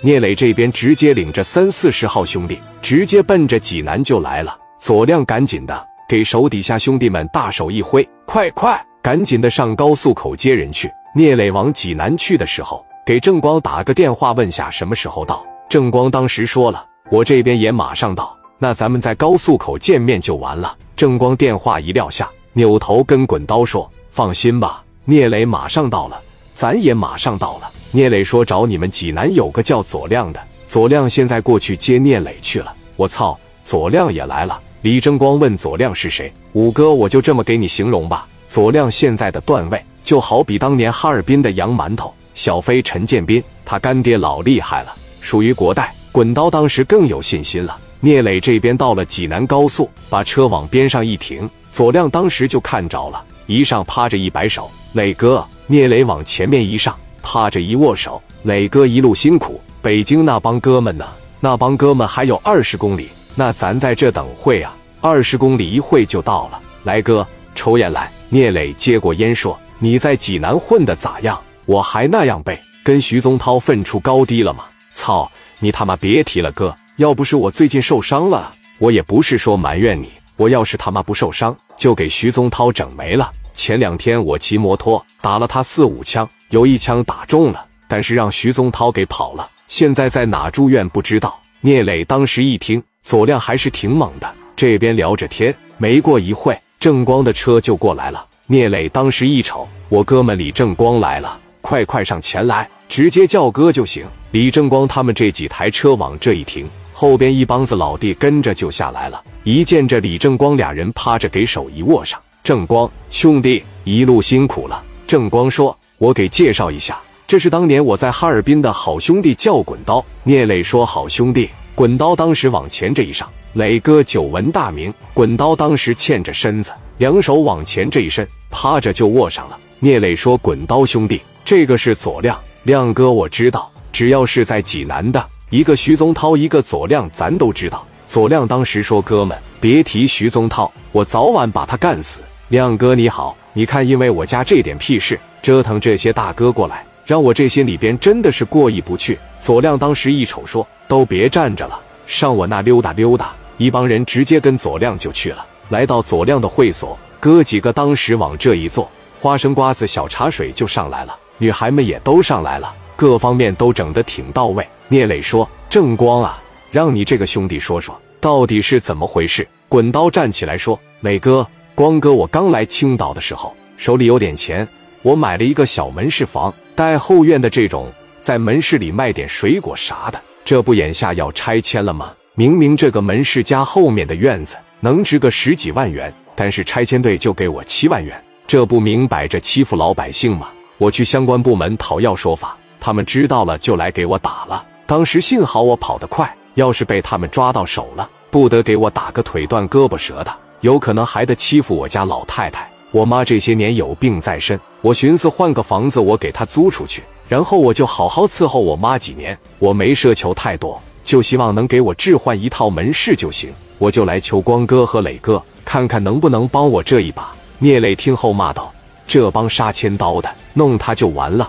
聂磊这边直接领着三四十号兄弟，直接奔着济南就来了。左亮赶紧的给手底下兄弟们大手一挥，快快，赶紧的上高速口接人去。聂磊往济南去的时候，给郑光打个电话，问下什么时候到。郑光当时说了，我这边也马上到，那咱们在高速口见面就完了。郑光电话一撂下，扭头跟滚刀说：“放心吧，聂磊马上到了，咱也马上到了。”聂磊说：“找你们济南有个叫左亮的，左亮现在过去接聂磊去了。”我操，左亮也来了！李正光问左亮是谁？五哥，我就这么给你形容吧，左亮现在的段位就好比当年哈尔滨的杨馒头小飞陈建斌，他干爹老厉害了，属于国代。滚刀当时更有信心了。聂磊这边到了济南高速，把车往边上一停，左亮当时就看着了，一上趴着一摆手，磊哥。聂磊往前面一上，趴着一握手，磊哥一路辛苦。北京那帮哥们呢？那帮哥们还有二十公里，那咱在这等会啊，二十公里一会就到了。来哥，抽烟来。聂磊接过烟说：“你在济南混的咋样？我还那样背，跟徐宗涛分出高低了吗？操，你他妈别提了，哥。”要不是我最近受伤了，我也不是说埋怨你。我要是他妈不受伤，就给徐宗涛整没了。前两天我骑摩托打了他四五枪，有一枪打中了，但是让徐宗涛给跑了，现在在哪住院不知道。聂磊当时一听，左亮还是挺猛的。这边聊着天，没过一会，正光的车就过来了。聂磊当时一瞅，我哥们李正光来了，快快上前来，直接叫哥就行。李正光他们这几台车往这一停。后边一帮子老弟跟着就下来了，一见这李正光俩人趴着，给手一握上。正光兄弟一路辛苦了。正光说：“我给介绍一下，这是当年我在哈尔滨的好兄弟，叫滚刀。”聂磊说：“好兄弟。”滚刀当时往前这一上，磊哥久闻大名。滚刀当时欠着身子，两手往前这一伸，趴着就握上了。聂磊说：“滚刀兄弟，这个是左亮，亮哥我知道，只要是在济南的。”一个徐宗涛，一个左亮，咱都知道。左亮当时说：“哥们，别提徐宗涛，我早晚把他干死。”亮哥你好，你看，因为我家这点屁事，折腾这些大哥过来，让我这心里边真的是过意不去。左亮当时一瞅，说：“都别站着了，上我那溜达溜达。”一帮人直接跟左亮就去了。来到左亮的会所，哥几个当时往这一坐，花生瓜子、小茶水就上来了，女孩们也都上来了，各方面都整得挺到位。聂磊说：“正光啊，让你这个兄弟说说，到底是怎么回事？”滚刀站起来说：“磊哥，光哥，我刚来青岛的时候，手里有点钱，我买了一个小门市房，带后院的这种，在门市里卖点水果啥的。这不眼下要拆迁了吗？明明这个门市家后面的院子能值个十几万元，但是拆迁队就给我七万元，这不明摆着欺负老百姓吗？我去相关部门讨要说法，他们知道了就来给我打了。”当时幸好我跑得快，要是被他们抓到手了，不得给我打个腿断胳膊折的，有可能还得欺负我家老太太。我妈这些年有病在身，我寻思换个房子，我给她租出去，然后我就好好伺候我妈几年。我没奢求太多，就希望能给我置换一套门市就行。我就来求光哥和磊哥，看看能不能帮我这一把。聂磊听后骂道：“这帮杀千刀的，弄他就完了。”